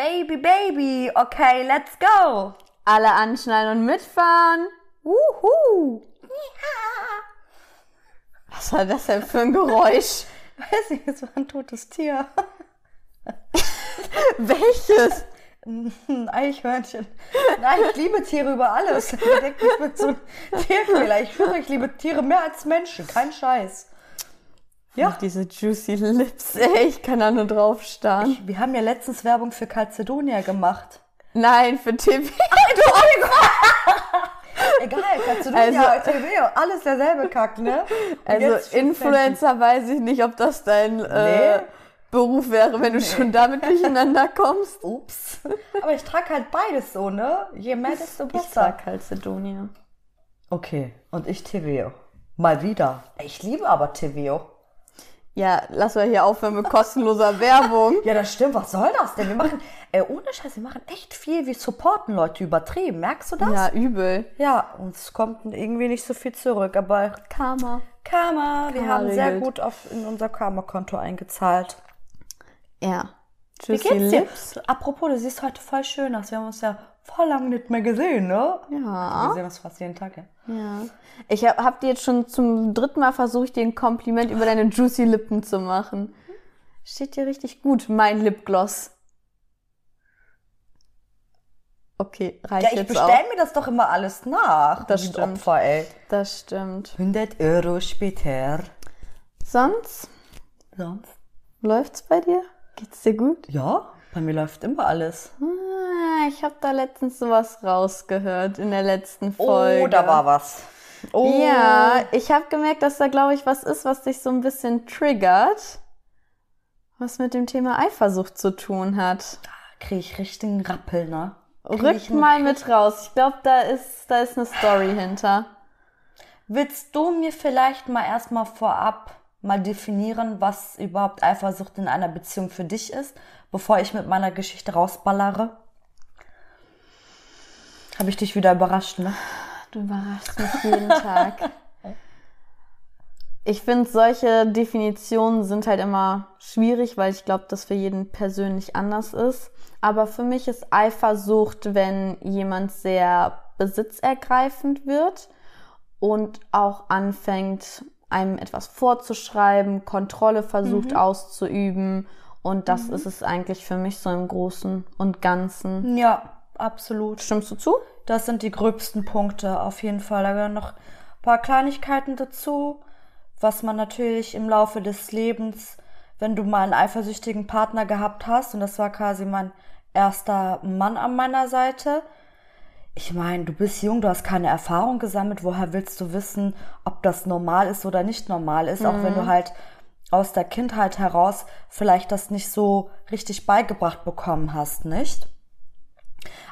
Baby, Baby, okay, let's go. Alle anschnallen und mitfahren. Wuhu. Was war das denn für ein Geräusch? Weiß nicht, es war ein totes Tier. Welches? Ein Eichhörnchen. Nein, ich liebe Tiere über alles. Ich denke, ich bin so ein Tierquäler. Ich schwöre, ich liebe Tiere mehr als Menschen. Kein Scheiß. Ja. Diese juicy Lips, ey, ich kann da nur drauf starren. Wir haben ja letztens Werbung für Calcedonia gemacht. Nein, für TV. Egal, Calcedonia, Also- TV, alles derselbe Kack, ne? Und Also Influencer weiß ich nicht, ob das dein äh, Nee. Beruf wäre, wenn du schon damit durcheinander kommst. Ups. Aber ich trage halt beides so, ne? Je mehr, desto Ich besser. sag Calcedonia. Okay, und ich Teveo. Mal wieder. Ich liebe aber Teveo. Ja, lass mal hier aufhören mit kostenloser Werbung. Ja, das stimmt. Was soll das denn? Wir machen, äh, ohne Scheiß, wir machen echt viel. Wir supporten Leute übertrieben. Merkst du das? Ja, übel. Ja, uns kommt irgendwie nicht so viel zurück. Aber Karma. Karma, wir Karma haben sehr regelt. gut auf, in unser Karma-Konto eingezahlt. Ja. Wie Juicy geht's dir? Lips. Apropos, du siehst heute voll schön aus. Wir haben uns ja voll lange nicht mehr gesehen, ne? Ja. Wir sehen uns fast jeden Tag, ja. Ja. Ich hab, hab dir jetzt schon zum dritten Mal versucht, dir ein Kompliment über deine juicy Lippen zu machen. Steht dir richtig gut, mein Lipgloss. Okay, reicht Ja, ich jetzt bestell auch. mir das doch immer alles nach. Das stimmt. Opfer, ey. Das stimmt. 100 Euro später. Sonst Sonst? läuft's bei dir? Geht's dir gut? Ja, bei mir läuft immer alles. Ah, ich habe da letztens sowas rausgehört in der letzten Folge. Oh, da war was. Oh. Ja, ich habe gemerkt, dass da, glaube ich, was ist, was dich so ein bisschen triggert, was mit dem Thema Eifersucht zu tun hat. Krieg ich richtigen Rappel, ne? Krieg Rück mal mit raus. Ich glaube, da ist, da ist eine Story hinter. Willst du mir vielleicht mal erstmal vorab mal definieren, was überhaupt Eifersucht in einer Beziehung für dich ist, bevor ich mit meiner Geschichte rausballere? Habe ich dich wieder überrascht, ne? Du überraschst mich jeden Tag. Ich finde, solche Definitionen sind halt immer schwierig, weil ich glaube, dass für jeden persönlich anders ist. Aber für mich ist Eifersucht, wenn jemand sehr besitzergreifend wird und auch anfängt, einem etwas vorzuschreiben, Kontrolle versucht auszuüben. Und das ist es eigentlich für mich so im Großen und Ganzen. Ja, absolut. Stimmst du zu? Das sind die gröbsten Punkte auf jeden Fall. Da gehören noch ein paar Kleinigkeiten dazu, was man natürlich im Laufe des Lebens, wenn du mal einen eifersüchtigen Partner gehabt hast, und das war quasi mein erster Mann an meiner Seite. Ich meine, du bist jung, du hast keine Erfahrung gesammelt. Woher willst du wissen, ob das normal ist oder nicht normal ist? Auch wenn du halt aus der Kindheit heraus vielleicht das nicht so richtig beigebracht bekommen hast, nicht?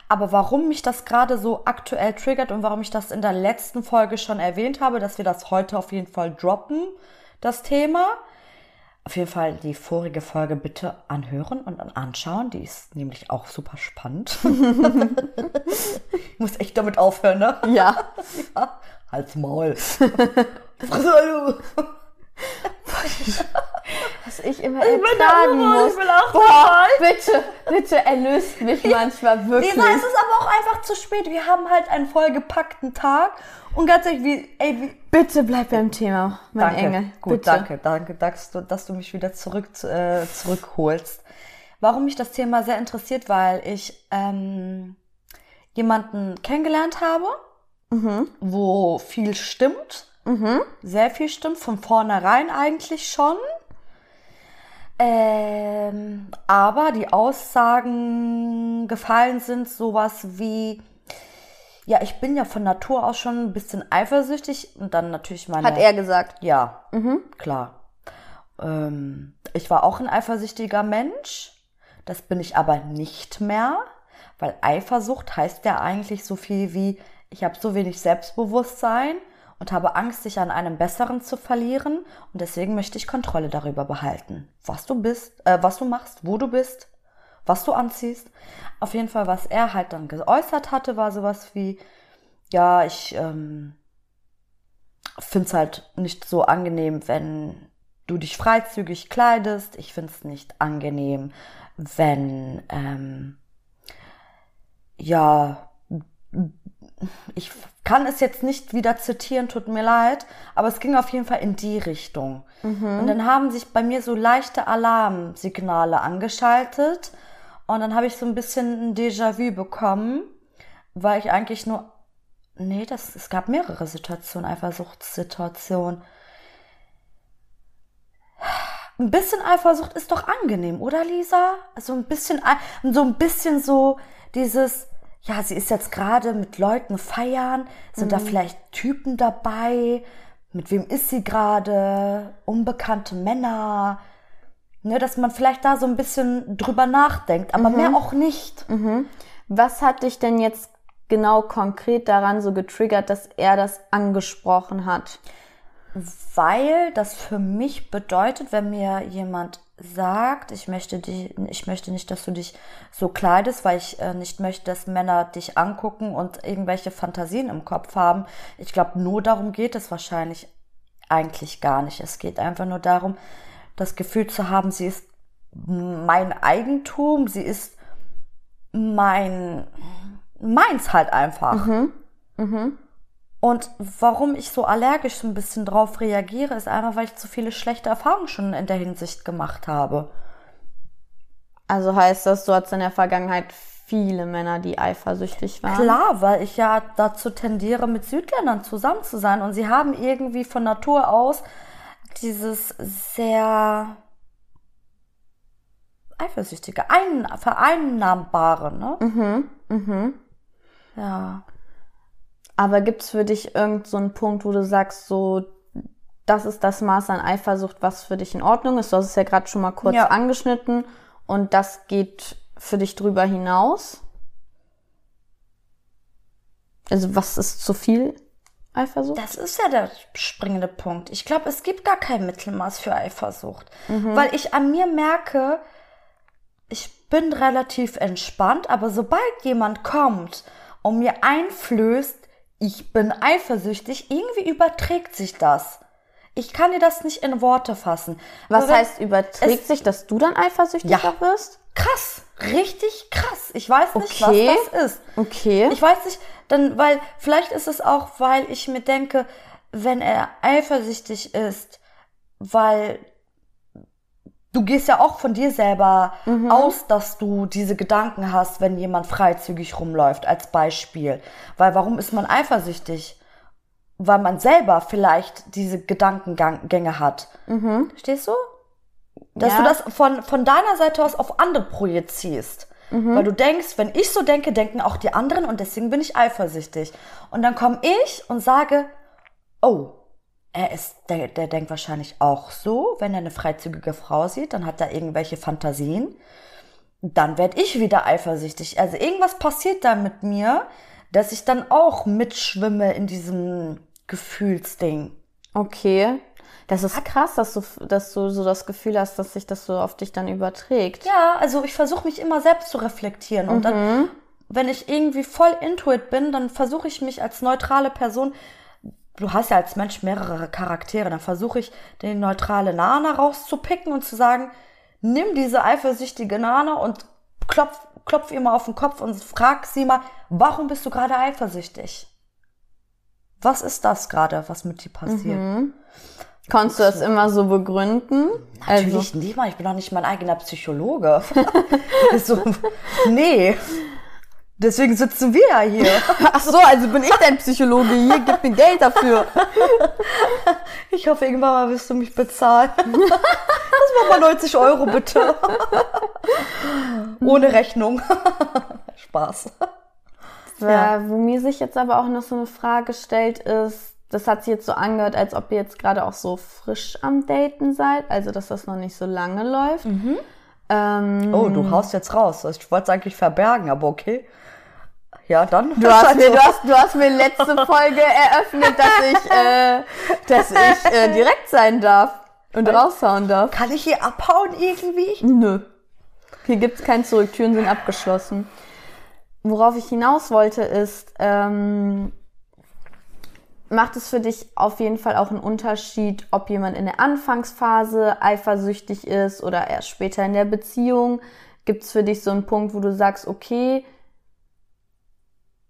Aber warum mich das gerade so aktuell triggert und warum ich das in der letzten Folge schon erwähnt habe, dass wir das heute auf jeden Fall droppen, das Thema. Auf jeden Fall die vorige Folge bitte anhören und anschauen. Die ist nämlich auch super spannend. ich muss echt damit aufhören, ne? Ja. Ja. Halt's Maul. Hallo. Was ich immer ertragen muss. Ich will auch Boah, bitte, bitte erlöst mich manchmal wirklich. Lisa, es ist aber auch einfach zu spät. Wir haben halt einen vollgepackten Tag. Und ganz ehrlich, wie, ey, wie, Bitte bleib beim Thema, mein danke. Engel. Gut, bitte. danke, danke, dass du, dass du mich wieder zurück, äh, zurückholst. Warum mich das Thema sehr interessiert, weil ich ähm, jemanden kennengelernt habe, Mhm. wo viel stimmt, sehr viel stimmt, von vornherein eigentlich schon. Ähm, aber die Aussagen gefallen sind sowas wie, ja, ich bin ja von Natur aus schon ein bisschen eifersüchtig und dann natürlich meine. Hat er gesagt. Ja, klar. Ähm, ich war auch ein eifersüchtiger Mensch. Das bin ich aber nicht mehr, weil Eifersucht heißt ja eigentlich so viel wie, ich habe so wenig Selbstbewusstsein und habe Angst, dich an einem Besseren zu verlieren und deswegen möchte ich Kontrolle darüber behalten, was du bist, äh, was du machst, wo du bist, was du anziehst. Auf jeden Fall, was er halt dann geäußert hatte, war sowas wie, ja, ich ähm, finde es halt nicht so angenehm, wenn du dich freizügig kleidest. Ich finde es nicht angenehm, wenn, ähm, ja, ich kann es jetzt nicht wieder zitieren, tut mir leid, aber es ging auf jeden Fall in die Richtung. Und dann haben sich bei mir so leichte Alarmsignale angeschaltet und dann habe ich so ein bisschen ein Déjà-vu bekommen, weil ich eigentlich nur, nee, das, es gab mehrere Situationen, Eifersuchtssituationen. Ein bisschen Eifersucht ist doch angenehm, oder Lisa? Also ein bisschen, so ein bisschen so dieses, ja, sie ist jetzt gerade mit Leuten feiern, sind mhm. da vielleicht Typen dabei, mit wem ist sie gerade, unbekannte Männer, ne, dass man vielleicht da so ein bisschen drüber nachdenkt, aber mhm. mehr auch nicht. Mhm. Was hat dich denn jetzt genau konkret daran so getriggert, dass er das angesprochen hat? Weil das für mich bedeutet, wenn mir jemand sagt, ich möchte dich, ich möchte nicht, dass du dich so kleidest, weil ich äh, nicht möchte, dass Männer dich angucken und irgendwelche Fantasien im Kopf haben. Ich glaube, nur darum geht es wahrscheinlich eigentlich gar nicht. Es geht einfach nur darum, das Gefühl zu haben, sie ist mein Eigentum, sie ist mein, meins halt einfach. Mhm. Mhm. Und warum ich so allergisch so ein bisschen drauf reagiere, ist einfach, weil ich zu viele schlechte Erfahrungen schon in der Hinsicht gemacht habe. Also heißt das, du hattest in der Vergangenheit viele Männer, die eifersüchtig waren? Klar, weil ich ja dazu tendiere, mit Südländern zusammen zu sein. Und sie haben irgendwie von Natur aus dieses sehr eifersüchtige, ein, vereinnahmbare, ne? Mhm, mhm. Ja. Aber gibt es für dich irgendeinen so Punkt, wo du sagst, so, das ist das Maß an Eifersucht, was für dich in Ordnung ist? Du hast es ja gerade schon mal kurz ja. angeschnitten und das geht für dich drüber hinaus? Also was ist zu viel Eifersucht? Das ist ja der springende Punkt. Ich glaube, es gibt gar kein Mittelmaß für Eifersucht, mhm. weil ich an mir merke, ich bin relativ entspannt, aber sobald jemand kommt und mir einflößt, ich bin eifersüchtig, irgendwie überträgt sich das. Ich kann dir das nicht in Worte fassen. Was heißt überträgt sich, dass du dann eifersüchtig ja, wirst? Krass, richtig krass. Ich weiß nicht, okay. was das ist. Okay. Ich weiß nicht, dann, weil vielleicht ist es auch, weil ich mir denke, wenn er eifersüchtig ist, weil du gehst ja auch von dir selber mhm. aus, dass du diese Gedanken hast, wenn jemand freizügig rumläuft, als Beispiel. Weil warum ist man eifersüchtig? Weil man selber vielleicht diese Gedankengänge hat. Mhm. Stehst du? Dass ja. du das von, von deiner Seite aus auf andere projizierst. Mhm. Weil du denkst, wenn ich so denke, denken auch die anderen und deswegen bin ich eifersüchtig. Und dann komme ich und sage, oh, er ist, der, der denkt wahrscheinlich auch so, wenn er eine freizügige Frau sieht, dann hat er irgendwelche Fantasien. Dann werde ich wieder eifersüchtig. Also irgendwas passiert da mit mir, dass ich dann auch mitschwimme in diesem Gefühlsding. Okay. Das ist krass, dass du, dass du so das Gefühl hast, dass sich das so auf dich dann überträgt. Ja, also ich versuche mich immer selbst zu reflektieren. Und mhm. dann, wenn ich irgendwie voll intuit bin, dann versuche ich mich als neutrale Person du hast ja als Mensch mehrere Charaktere, dann versuche ich, den neutrale Nana rauszupicken und zu sagen, nimm diese eifersüchtige Nana und klopf, klopf ihr mal auf den Kopf und frag sie mal, warum bist du gerade eifersüchtig? Was ist das gerade, was mit dir passiert? Mhm. Konntest du das immer so begründen? Natürlich also. nicht mal, ich bin doch nicht mein eigener Psychologe. so, nee. Deswegen sitzen wir ja hier. Ach so, also bin ich dein Psychologe hier, gib mir Geld dafür. Ich hoffe, irgendwann mal wirst du mich bezahlen. Das war mal 90 Euro bitte. Ohne Rechnung. Spaß. Ja. Wo mir sich jetzt aber auch noch so eine Frage stellt, ist, das hat sich jetzt so angehört, als ob ihr jetzt gerade auch so frisch am Daten seid, also dass das noch nicht so lange läuft. Mhm. Ähm, oh, du haust jetzt raus. Ich wollte es eigentlich verbergen, aber okay. Ja, dann. Du hast, mir, du, hast, du hast mir letzte Folge eröffnet, dass ich, äh, dass ich äh, direkt sein darf und Weil, raushauen darf. Kann ich hier abhauen irgendwie? Nö. Hier gibt's kein Zurück. Türen sind abgeschlossen. Worauf ich hinaus wollte, ist, ähm, macht es für dich auf jeden Fall auch einen Unterschied, ob jemand in der Anfangsphase eifersüchtig ist oder erst später in der Beziehung? Gibt es für dich so einen Punkt, wo du sagst, okay,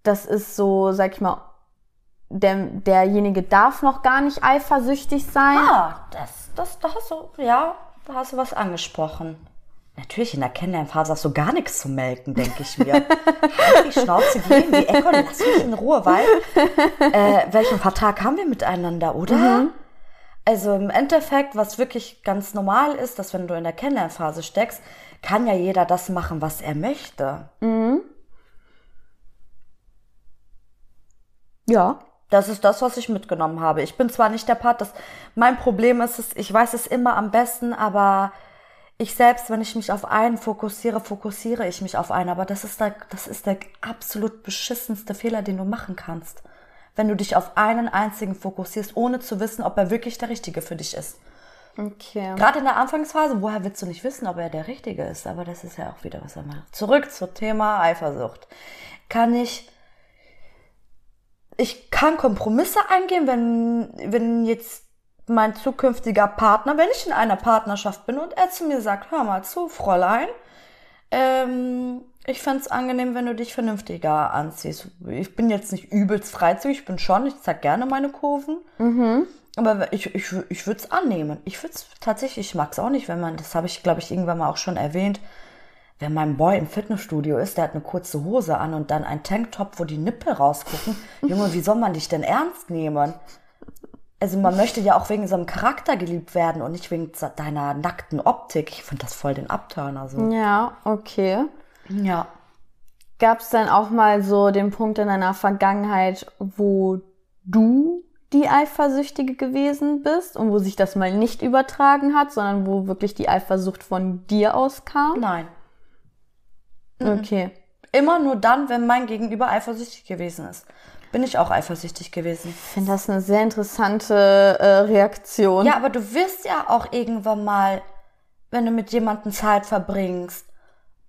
das ist so, sag ich mal, der, derjenige darf noch gar nicht eifersüchtig sein? Ah, das, das, da hast du, ja, da hast du was angesprochen. Natürlich, in der Kennenlernphase hast du gar nichts zu melken, denke ich mir. halt die Schnauze gehen, die Echo, lass mich in Ruhe, weil äh, welchen Vertrag haben wir miteinander, oder? Mhm. Also im Endeffekt, was wirklich ganz normal ist, dass wenn du in der Kennenlernphase steckst, kann ja jeder das machen, was er möchte. Mhm. Ja. Das ist das, was ich mitgenommen habe. Ich bin zwar nicht der Part, das mein Problem ist es, ich weiß es immer am besten, aber ich selbst, wenn ich mich auf einen fokussiere, fokussiere ich mich auf einen. Aber das ist der, das ist der absolut beschissenste Fehler, den du machen kannst. Wenn du dich auf einen einzigen fokussierst, ohne zu wissen, ob er wirklich der Richtige für dich ist. Okay. Gerade in der Anfangsphase, woher willst du nicht wissen, ob er der Richtige ist? Aber das ist ja auch wieder was anderes. Zurück zum Thema Eifersucht. Kann ich, ich kann Kompromisse eingehen, wenn, wenn jetzt mein zukünftiger Partner, wenn ich in einer Partnerschaft bin und er zu mir sagt, hör mal zu, Fräulein, ähm, ich fände angenehm, wenn du dich vernünftiger anziehst. Ich bin jetzt nicht übelst freizügig, ich bin schon, ich zeig gerne meine Kurven. Mhm. Aber ich, ich, ich würde es annehmen. Ich würde es tatsächlich, ich mag es auch nicht, wenn man, das habe ich, glaube ich, irgendwann mal auch schon erwähnt, wenn mein Boy im Fitnessstudio ist, der hat eine kurze Hose an und dann ein Tanktop, wo die Nippel rausgucken. Junge, wie soll man dich denn ernst nehmen? also man möchte ja auch wegen so einem Charakter geliebt werden und nicht wegen deiner nackten Optik. Ich finde das voll den Abturner so. Ja, okay. Ja. Gab es dann auch mal so den Punkt in deiner Vergangenheit, wo du die Eifersüchtige gewesen bist und wo sich das mal nicht übertragen hat, sondern wo wirklich die Eifersucht von dir auskam? Nein. Okay. Immer nur dann, wenn mein Gegenüber eifersüchtig gewesen ist bin ich auch eifersüchtig gewesen. Ich finde das eine sehr interessante äh, Reaktion. Ja, aber du wirst ja auch irgendwann mal, wenn du mit jemandem Zeit verbringst,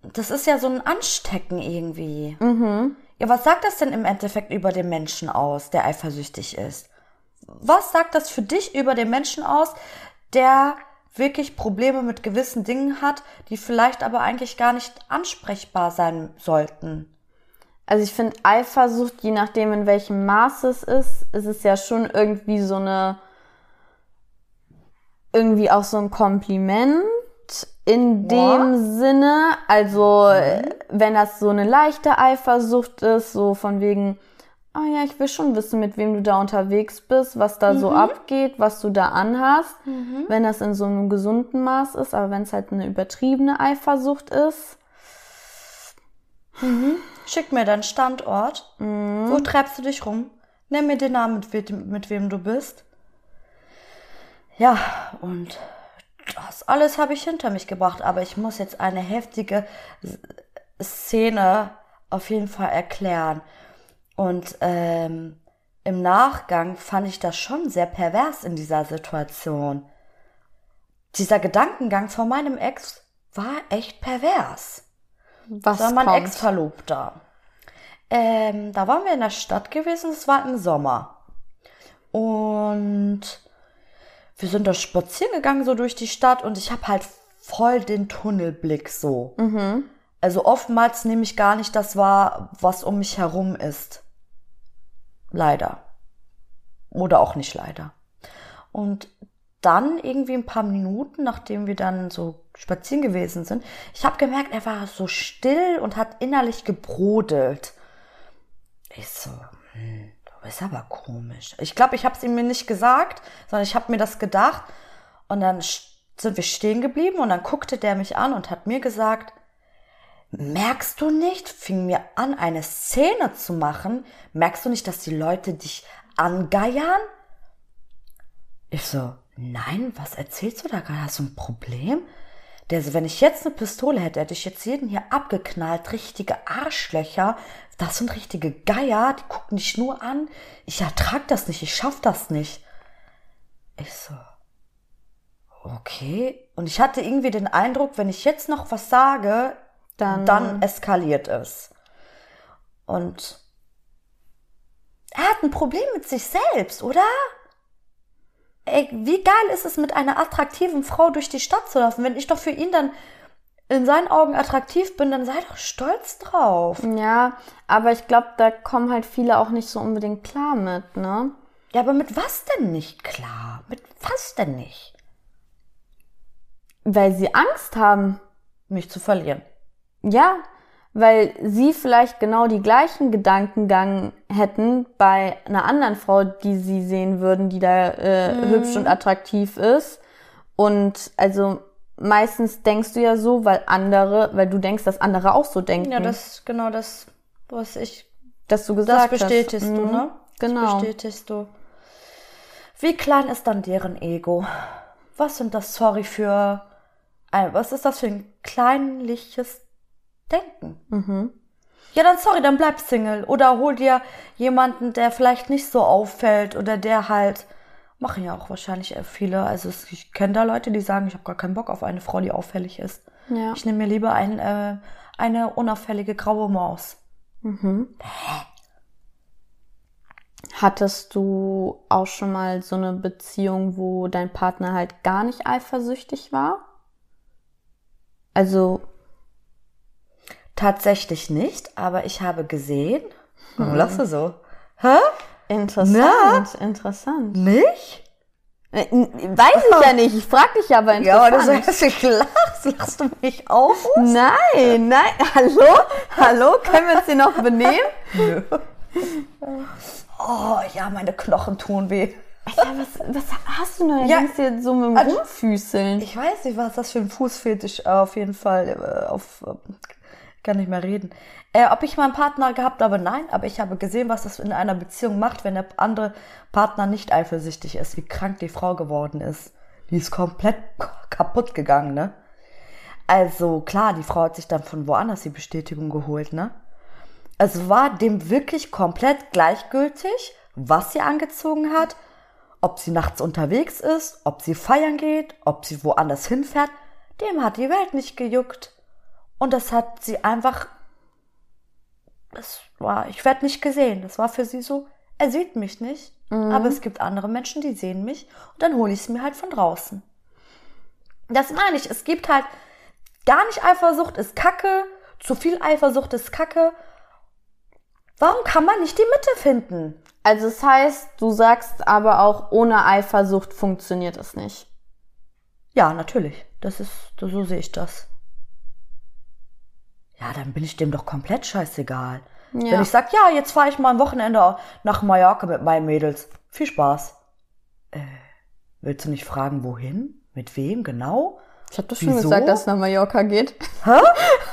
das ist ja so ein Anstecken irgendwie. Mhm. Ja, was sagt das denn im Endeffekt über den Menschen aus, der eifersüchtig ist? Was sagt das für dich über den Menschen aus, der wirklich Probleme mit gewissen Dingen hat, die vielleicht aber eigentlich gar nicht ansprechbar sein sollten? Also ich finde Eifersucht, je nachdem in welchem Maß es ist, ist es ja schon irgendwie so eine, irgendwie auch so ein Kompliment in dem ja. Sinne. Also mhm. wenn das so eine leichte Eifersucht ist, so von wegen, ah ja, ich will schon wissen, mit wem du da unterwegs bist, was da mhm. so abgeht, was du da anhast. Mhm. Wenn das in so einem gesunden Maß ist, aber wenn es halt eine übertriebene Eifersucht ist, Mhm. Schick mir deinen Standort. Mhm. Wo treibst du dich rum? Nenn mir den Namen, mit, mit wem du bist. Ja, und das alles habe ich hinter mich gebracht, aber ich muss jetzt eine heftige Szene auf jeden Fall erklären. Und ähm, im Nachgang fand ich das schon sehr pervers in dieser Situation. Dieser Gedankengang von meinem Ex war echt pervers. Was war mein Ex-Verlobter. Ähm, da waren wir in der Stadt gewesen, es war im Sommer. Und wir sind da spazieren gegangen, so durch die Stadt, und ich habe halt voll den Tunnelblick so. Mhm. Also oftmals nehme ich gar nicht das wahr, was um mich herum ist. Leider. Oder auch nicht leider. Und dann irgendwie ein paar Minuten, nachdem wir dann so spazieren gewesen sind, ich habe gemerkt, er war so still und hat innerlich gebrodelt. Ich so, hm, du bist aber komisch. Ich glaube, ich habe es ihm mir nicht gesagt, sondern ich habe mir das gedacht. Und dann sind wir stehen geblieben und dann guckte der mich an und hat mir gesagt, merkst du nicht, fing mir an, eine Szene zu machen, merkst du nicht, dass die Leute dich angeiern? Ich so, nein, was erzählst du da gerade? Hast du ein Problem? Der so, wenn ich jetzt eine Pistole hätte, hätte ich jetzt jeden hier abgeknallt. Richtige Arschlöcher. Das sind richtige Geier. Die gucken dich nur an. Ich ertrag das nicht. Ich schaff das nicht. Ich so, okay. Und ich hatte irgendwie den Eindruck, wenn ich jetzt noch was sage, dann, dann eskaliert es. Und Er hat ein Problem mit sich selbst, oder? Ey, wie geil ist es, mit einer attraktiven Frau durch die Stadt zu laufen? Wenn ich doch für ihn dann in seinen Augen attraktiv bin, dann sei doch stolz drauf. Ja, aber ich glaube, da kommen halt viele auch nicht so unbedingt klar mit, ne? Ja, aber mit was denn nicht klar? Mit was denn nicht? Weil sie Angst haben. Mich zu verlieren. Ja, weil sie vielleicht genau die gleichen Gedankengang hätten bei einer anderen Frau, die sie sehen würden, die da äh, mhm. hübsch und attraktiv ist. Und also meistens denkst du ja so, weil andere, weil du denkst, dass andere auch so denken. Ja, das genau das, was ich, dass du gesagt das bestätigst hast. du, mhm. ne? Genau. Das bestätigst du. Wie klein ist dann deren Ego? Was sind das, sorry, für, was ist das für ein kleinliches denken. Mhm. Ja, dann sorry, dann bleib Single. Oder hol dir jemanden, der vielleicht nicht so auffällt oder der halt, machen ja auch wahrscheinlich viele. Also ich kenne da Leute, die sagen, ich habe gar keinen Bock auf eine Frau, die auffällig ist. Ja. Ich nehme mir lieber ein, äh, eine unauffällige graue Maus. Mhm. Hattest du auch schon mal so eine Beziehung, wo dein Partner halt gar nicht eifersüchtig war? Also Tatsächlich nicht, aber ich habe gesehen. Warum hm. lachst du so? Hä? Interessant, Na? interessant. Nicht? Äh, weiß ich ja nicht, ich frag dich aber interessant. Ja, aber du sagst, ich lachst, lachst du mich auch? Nein, nein, hallo? Hallo, können wir uns hier noch benehmen? Nö. Oh, ja, meine Knochen tun weh. Alter, was, was hast du denn? Ja, du so mit dem also, Rumfüßeln? Ich weiß nicht, was das für ein Fußfetisch auf jeden Fall äh, auf kann nicht mehr reden. Äh, ob ich mal einen Partner gehabt habe, nein, aber ich habe gesehen, was das in einer Beziehung macht, wenn der andere Partner nicht eifersüchtig ist, wie krank die Frau geworden ist. Die ist komplett kaputt gegangen, ne? Also klar, die Frau hat sich dann von woanders die Bestätigung geholt, ne? Es war dem wirklich komplett gleichgültig, was sie angezogen hat, ob sie nachts unterwegs ist, ob sie feiern geht, ob sie woanders hinfährt. Dem hat die Welt nicht gejuckt. Und das hat sie einfach, das war, ich werde nicht gesehen. Das war für sie so, er sieht mich nicht, mhm. aber es gibt andere Menschen, die sehen mich und dann hole ich es mir halt von draußen. Das meine ich, es gibt halt gar nicht Eifersucht ist Kacke, zu viel Eifersucht ist Kacke. Warum kann man nicht die Mitte finden? Also es das heißt, du sagst aber auch, ohne Eifersucht funktioniert es nicht. Ja, natürlich. Das ist, so sehe ich das ja, dann bin ich dem doch komplett scheißegal. Ja. Wenn ich sag, ja, jetzt fahre ich mal ein Wochenende nach Mallorca mit meinen Mädels. Viel Spaß. Äh, willst du nicht fragen, wohin? Mit wem genau? Ich habe doch schon Wieso? gesagt, dass es nach Mallorca geht. Hä?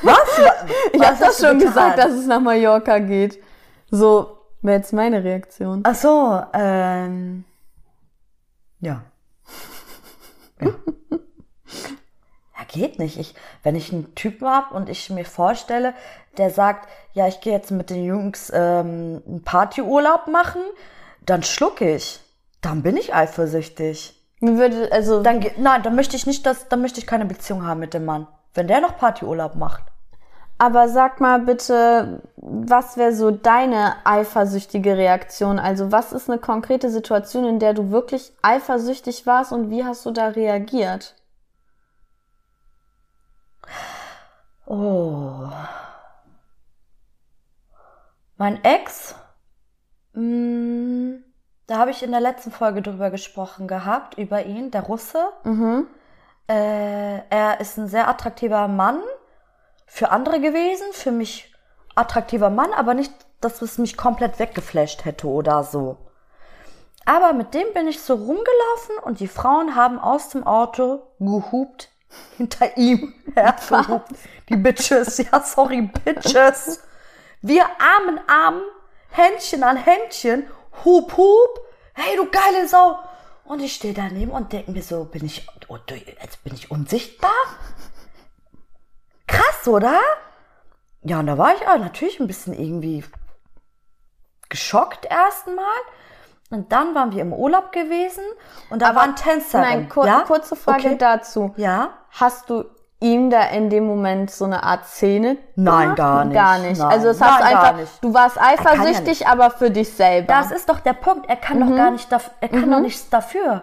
Was? ich habe doch schon gesagt, dass es nach Mallorca geht. So wäre jetzt meine Reaktion. Ach so, ähm, ja. ja geht nicht. Ich, wenn ich einen Typen hab und ich mir vorstelle, der sagt, ja, ich gehe jetzt mit den Jungs ähm, einen Partyurlaub machen, dann schluck ich. Dann bin ich eifersüchtig. Mir würde, also. Dann, nein, dann möchte ich nicht, dass, dann möchte ich keine Beziehung haben mit dem Mann. Wenn der noch Partyurlaub macht. Aber sag mal bitte, was wäre so deine eifersüchtige Reaktion? Also was ist eine konkrete Situation, in der du wirklich eifersüchtig warst und wie hast du da reagiert? Oh. Mein Ex, mh, mm, da habe ich in der letzten Folge drüber gesprochen gehabt, über ihn, der Russe. Mhm. Äh, er ist ein sehr attraktiver Mann für andere gewesen, für mich attraktiver Mann, aber nicht, dass es mich komplett weggeflasht hätte oder so. Aber mit dem bin ich so rumgelaufen und die Frauen haben aus dem Auto gehupt hinter ihm hergehupt. Die Bitches, ja, sorry, Bitches. Wir Arm in Arm, Händchen an Händchen, hup, hup. Hey, du geile Sau. Und ich stehe daneben und denke mir so, bin ich, oh, jetzt bin ich unsichtbar? Krass, oder? Ja, und da war ich auch natürlich ein bisschen irgendwie geschockt erstmal. Und dann waren wir im Urlaub gewesen und da Aber, waren Tänzer. Nein, kur ja? kurze Frage okay. dazu. Ja. Hast du ihm da in dem Moment so eine Art Szene? Nein, gemacht? gar nicht. Gar nicht. Nein. Also es hast Nein, einfach, nicht. du warst eifersüchtig, ja aber für dich selber. Das ist doch der Punkt. Er kann doch gar nicht, er kann doch nichts dafür.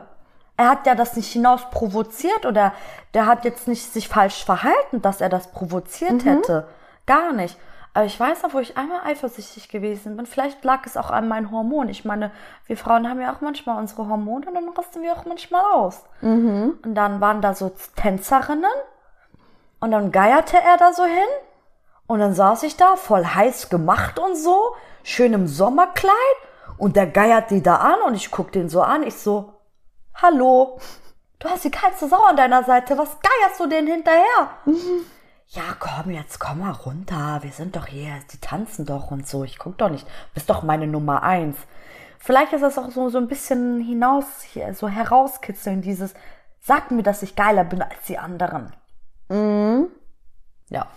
Er hat ja das nicht hinaus provoziert oder der hat jetzt nicht sich falsch verhalten, dass er das provoziert hätte. Gar nicht. Aber ich weiß noch, wo ich einmal eifersüchtig gewesen bin. Vielleicht lag es auch an meinen Hormonen. Ich meine, wir Frauen haben ja auch manchmal unsere Hormone und dann rasten wir auch manchmal aus. Und dann waren da so Tänzerinnen und dann geierte er da so hin und dann saß ich da, voll heiß gemacht und so, schön im Sommerkleid. Und der geiert die da an und ich guck den so an. Ich so, hallo, du hast die geilste Sau an deiner Seite. Was geierst du denn hinterher? Ja, komm jetzt, komm mal runter. Wir sind doch hier, die tanzen doch und so. Ich guck doch nicht. Bist doch meine Nummer eins. Vielleicht ist das auch so, so ein bisschen hinaus, hier, so herauskitzeln, dieses, sag mir, dass ich geiler bin als die anderen. Ja.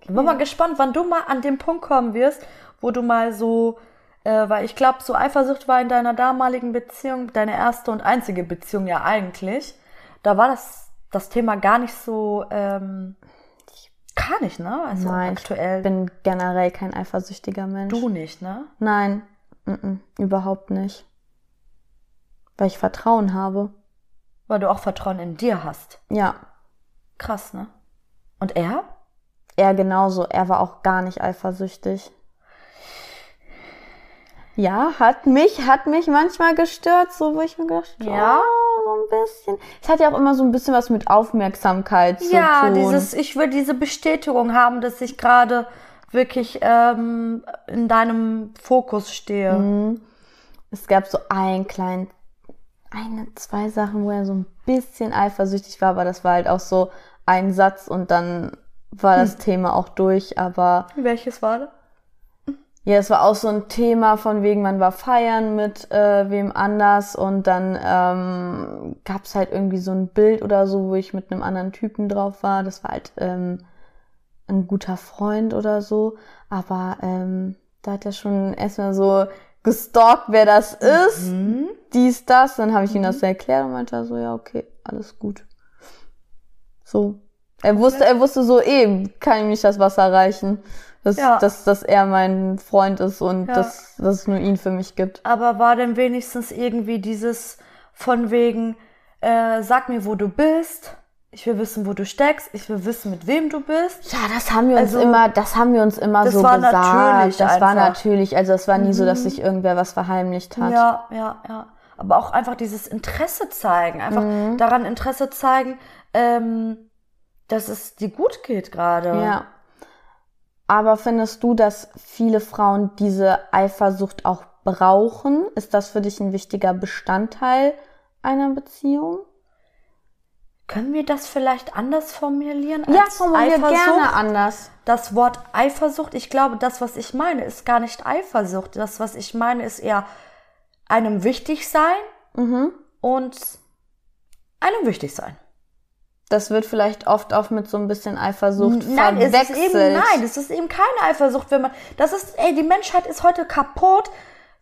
Ich bin mal gespannt, wann du mal an den Punkt kommen wirst, wo du mal so, äh, weil ich glaube, so Eifersucht war in deiner damaligen Beziehung, deine erste und einzige Beziehung ja eigentlich. Da war das, das Thema gar nicht so, ähm, gar nicht, ne? Also Nein, aktuell. ich bin generell kein eifersüchtiger Mensch. du nicht, ne? Nein, mm-mm, überhaupt nicht. Weil ich Vertrauen habe. Weil du auch Vertrauen in dir hast. Ja, Krass, ne? Und er? er genauso. Er war auch gar nicht eifersüchtig. Ja, hat mich, hat mich manchmal gestört, so wo ich mir gedacht, Ja? ja, so ein bisschen. Es hat ja auch immer so ein bisschen was mit Aufmerksamkeit zu Ja, tun. dieses, ich will diese Bestätigung haben, dass ich gerade wirklich ähm, in deinem Fokus stehe. Es gab so einen kleinen, eine, zwei Sachen, wo er so ein bisschen eifersüchtig war, aber das war halt auch so ein Satz und dann war das Thema auch durch, aber Welches war das? Ja, es war auch so ein Thema von wegen, man war feiern mit äh, wem anders und dann ähm, gab es halt irgendwie so ein Bild oder so, wo ich mit einem anderen Typen drauf war. Das war halt ähm, ein guter Freund oder so, aber ähm, da hat er schon erstmal so gestalkt, wer das ist, dies, das. Dann habe ich ihm das erklärt und meinte so, ja, okay, alles gut. So. Er wusste, er wusste so, eh, kann ihm nicht das Wasser reichen. Dass, Ja. dass, dass er mein Freund ist und Ja. dass, dass es nur ihn für mich gibt. Aber war denn wenigstens irgendwie dieses von wegen, äh, sag mir, wo du bist. Ich will wissen, wo du steckst. Ich will wissen, mit wem du bist. Ja, das haben wir uns Also, immer, das haben wir uns immer so war gesagt. natürlich das war einfach. Mhm. natürlich, also es war nie so, dass sich irgendwer was verheimlicht hat. Ja, ja, ja. Aber auch einfach dieses Interesse zeigen. Einfach Mhm. daran Interesse zeigen, ähm, dass es dir gut geht gerade. Ja. Aber findest du, dass viele Frauen diese Eifersucht auch brauchen? Ist das für dich ein wichtiger Bestandteil einer Beziehung? Können wir das vielleicht anders formulieren? Ja, als formulier Eifersucht? gerne anders. Das Wort Eifersucht, ich glaube, das, was ich meine, ist gar nicht Eifersucht. Das, was ich meine, ist eher einem wichtig sein Mhm. und einem wichtig sein. Das wird vielleicht oft auch mit so ein bisschen Eifersucht Nein, es ist verwechselt. eben, nein, es ist eben keine Eifersucht, wenn man, das ist, ey, die Menschheit ist heute kaputt.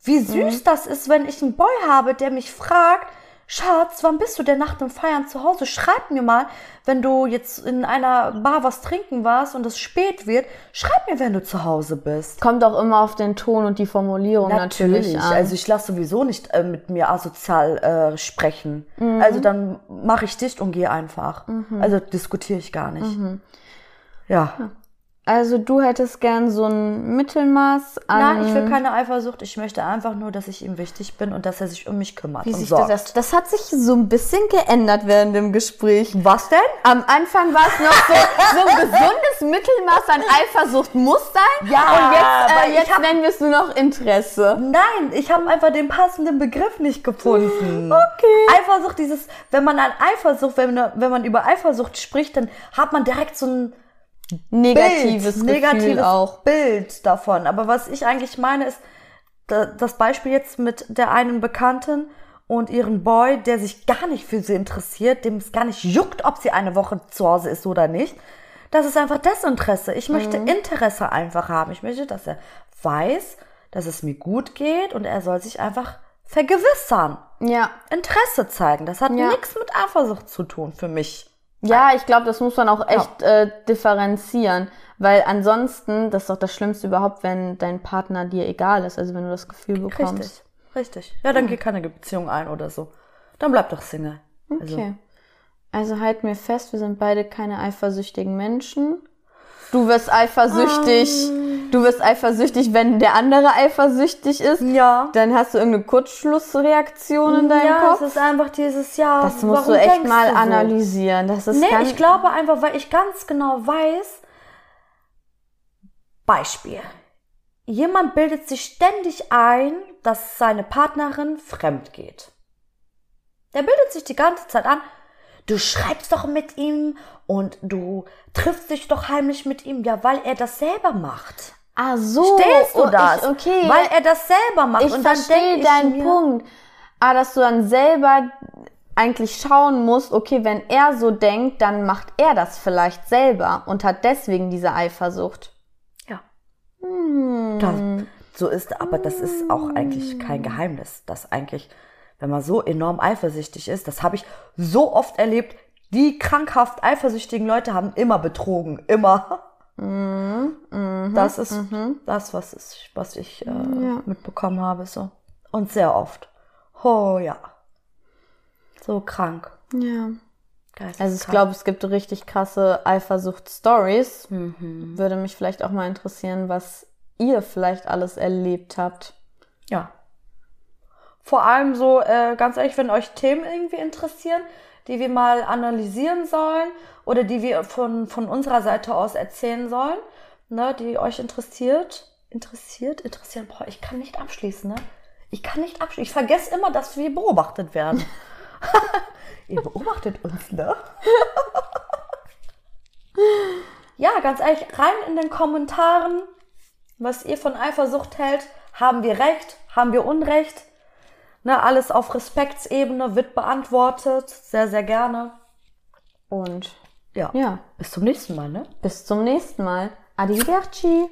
Wie süß das ist, wenn ich einen Boy habe, der mich fragt, Schatz, wann bist du denn nach dem Feiern zu Hause? Schreib mir mal, wenn du jetzt in einer Bar was trinken warst und es spät wird, schreib mir, wenn du zu Hause bist. Kommt auch immer auf den Ton und die Formulierung natürlich, an. Also ich lasse sowieso nicht äh, mit mir asozial äh, sprechen. Also dann mache ich dicht und gehe einfach. Also diskutiere ich gar nicht. Ja. Also du hättest gern so ein Mittelmaß an. Nein, ich will keine Eifersucht. Ich möchte einfach nur, dass ich ihm wichtig bin und dass er sich um mich kümmert Wie und sich sorgt. das, das hat sich so ein bisschen geändert während dem Gespräch. Was denn? Am Anfang war es noch so, so ein gesundes Mittelmaß an Eifersucht muss sein. Ja, und jetzt, äh, jetzt hab- nennen wir es nur noch Interesse. Nein, ich habe einfach den passenden Begriff nicht gefunden. Okay. Eifersucht, dieses, wenn man an Eifersucht, wenn, wenn man über Eifersucht spricht, dann hat man direkt so ein Negatives Bild, Gefühl negatives auch. Bild davon. Aber was ich eigentlich meine, ist da- das Beispiel jetzt mit der einen Bekannten und ihren Boy, der sich gar nicht für sie interessiert, dem es gar nicht juckt, ob sie eine Woche zu Hause ist oder nicht. Das ist einfach Desinteresse. Ich möchte Mhm. Interesse einfach haben. Ich möchte, dass er weiß, dass es mir gut geht und er soll sich einfach vergewissern, Ja. Interesse zeigen. Das hat Ja. nichts mit Eifersucht zu tun für mich. Ja, ich glaube, das muss man auch echt äh, differenzieren. Weil ansonsten, das ist doch das Schlimmste überhaupt, wenn dein Partner dir egal ist. Also wenn du das Gefühl bekommst. Richtig, richtig. Ja, dann geh keine Beziehung ein oder so. Dann bleib doch Single. Also, Okay. Also halten wir fest, wir sind beide keine eifersüchtigen Menschen. Du wirst eifersüchtig. Du wirst eifersüchtig, wenn der andere eifersüchtig ist. ja. Dann hast du irgendeine Kurzschlussreaktion in deinem ja, Kopf. es ist einfach dieses Jahr. Das musst du echt mal du analysieren. Das ist Nee, ganz, ich glaube einfach, weil ich ganz genau weiß, Beispiel. Jemand bildet sich ständig ein, dass seine Partnerin fremd geht. Der bildet sich die ganze Zeit an, du schreibst doch mit ihm und du triffst dich doch heimlich mit ihm, ja, weil er das selber macht. Ah, so. Stehst du oh, das? Ich, okay. Weil er das selber macht. ich und dann verstehe deinen Punkt. Aber dass du dann selber eigentlich schauen musst, okay, wenn er so denkt, dann macht er das vielleicht selber und hat deswegen diese Eifersucht. Ja. Hm. Das, so ist, aber das ist auch eigentlich kein Geheimnis, dass eigentlich, wenn man so enorm eifersüchtig ist, das habe ich so oft erlebt, die krankhaft eifersüchtigen Leute haben immer betrogen, immer. das ist das, was ich, was ich äh, mitbekommen habe, so. Und sehr oft. Oh ja. So krank. Ja. Geisteskrank. Also ich glaube, es gibt richtig krasse Eifersucht-Stories. Mhm. Würde mich vielleicht auch mal interessieren, was ihr vielleicht alles erlebt habt. Ja. Vor allem so, äh, ganz ehrlich, wenn euch Themen irgendwie interessieren, die wir mal analysieren sollen oder die wir von, von unserer Seite aus erzählen sollen, ne, die euch interessiert, interessiert, interessieren, boah, ich kann nicht abschließen, ne? Ich kann nicht abschließen. Ich vergesse immer, dass wir beobachtet werden. Ihr beobachtet uns, ne? ja, ganz ehrlich, rein in den Kommentaren, was ihr von Eifersucht hält. Haben wir recht? Haben wir Unrecht? Ne, alles auf Respektsebene wird beantwortet. Sehr, sehr gerne. Und Ja. ja, Bis zum nächsten Mal, ne? bis zum nächsten Mal. Arrivederci.